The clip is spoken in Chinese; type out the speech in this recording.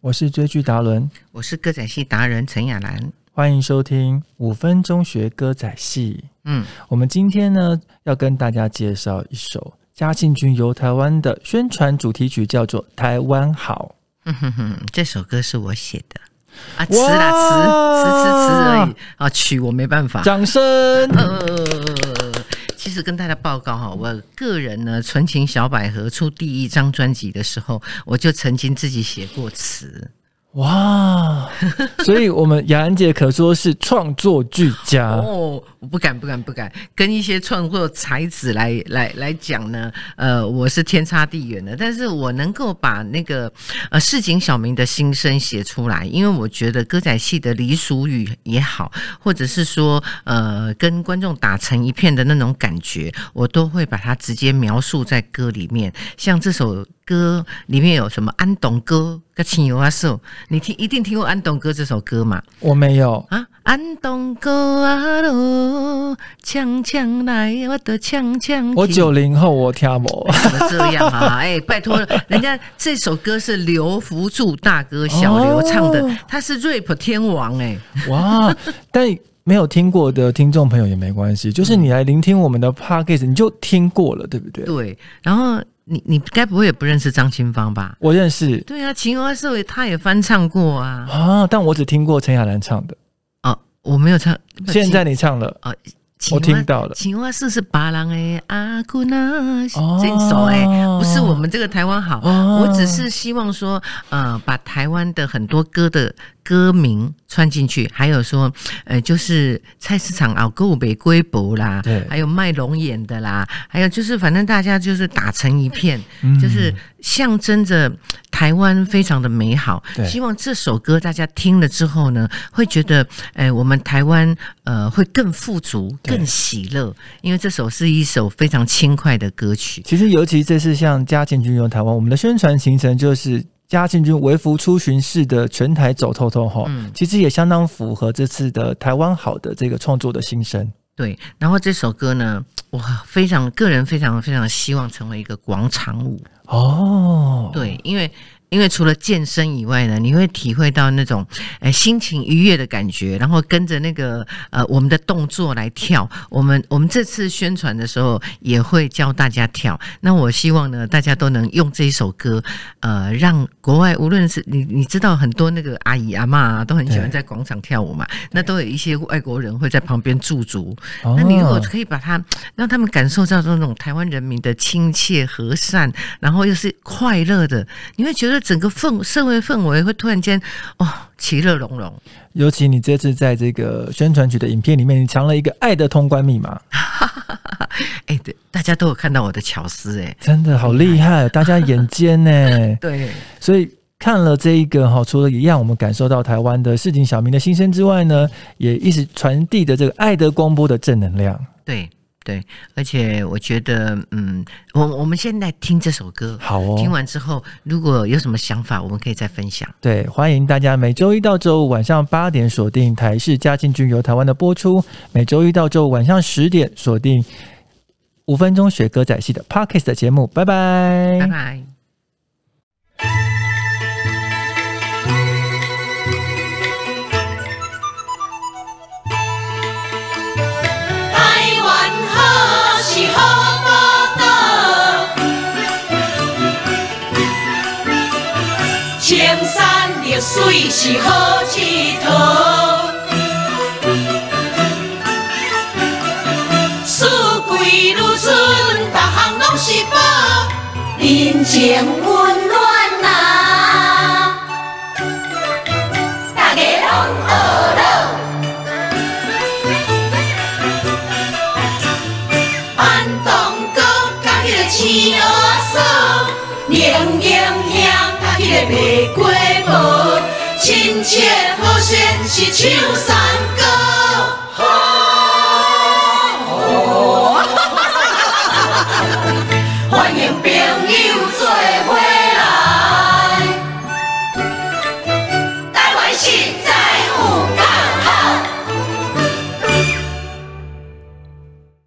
我是追剧达伦，我是歌仔戏达人陈雅兰。欢迎收听五分钟学歌仔戏。嗯，我们今天呢要跟大家介绍一首嘉庆君游台湾的宣传主题曲，叫做《台湾好》。哼哼哼，这首歌是我写的啊，词啦词词词词而已啊，曲我没办法。掌声。跟大家报告哈，我个人呢，《纯情小百合》出第一张专辑的时候，我就曾经自己写过词。哇，所以我们雅安姐可说是创作俱佳 哦！我不敢，不敢，不敢跟一些创作才子来来来讲呢。呃，我是天差地远的，但是我能够把那个呃市井小民的心声写出来，因为我觉得歌仔戏的俚俗语也好，或者是说呃跟观众打成一片的那种感觉，我都会把它直接描述在歌里面。像这首。歌里面有什么安东歌跟青油阿寿？你听一定听过安东歌这首歌嘛？我没有啊。安东歌啊喽，锵锵来，我的锵锵。我九零后，我听不。怎么这样啊？哎，拜托，人家这首歌是刘福柱大哥小刘唱的，他是 rap 天王哎。哇，但没有听过的听众朋友也没关系，就是你来聆听我们的 podcast，你就听过了，对不对？对，然后。你你该不会也不认识张清芳吧？我认识。对啊，《情花社会》他也翻唱过啊。啊，但我只听过陈雅兰唱的。哦，我没有唱。现在你唱了啊？我听到了。青花社是巴郎诶，阿姑那这首诶，不是我们这个台湾好。我只是希望说，呃，把台湾的很多歌的。歌名串进去，还有说，呃，就是菜市场啊，购北龟博啦，对，还有卖龙眼的啦，还有就是，反正大家就是打成一片，就是象征着台湾非常的美好。希望这首歌大家听了之后呢，会觉得，哎，我们台湾呃会更富足、更喜乐，因为这首是一首非常轻快的歌曲。其实，尤其这次像嘉庆君游台湾，我们的宣传行程就是。嘉庆君微服出巡式的全台走透透哈，其实也相当符合这次的台湾好的这个创作的心声。对，然后这首歌呢，我非常个人非常非常希望成为一个广场舞哦。对，因为。因为除了健身以外呢，你会体会到那种呃心情愉悦的感觉，然后跟着那个呃我们的动作来跳。我们我们这次宣传的时候也会教大家跳。那我希望呢，大家都能用这一首歌，呃，让国外无论是你你知道很多那个阿姨阿妈都很喜欢在广场跳舞嘛，那都有一些外国人会在旁边驻足。那你如果可以把它让他们感受到那种台湾人民的亲切和善，然后又是快乐的，你会觉得。整个氛社会氛围会突然间哦，其乐融融。尤其你这次在这个宣传曲的影片里面，你藏了一个爱的通关密码。哎，对，大家都有看到我的巧思，哎，真的好厉害，大家眼尖呢。对，所以看了这一个哈，除了一样我们感受到台湾的市井小民的心声之外呢，也一直传递的这个爱的光波的正能量。对。对，而且我觉得，嗯，我我们现在听这首歌，好哦。听完之后，如果有什么想法，我们可以再分享。对，欢迎大家每周一到周五晚上八点锁定台视嘉靖君游台湾的播出，每周一到周五晚上十点锁定五分钟学歌仔戏的 Parkes 的节目。拜拜，拜拜。青山绿水是好佚佗，四季如春，逐项拢是宝，人情温暖呐，大家拢乐乐。安东哥甲迄个青阿嫂，冷冷香甲迄个玫瑰无。亲切好像是唱山歌。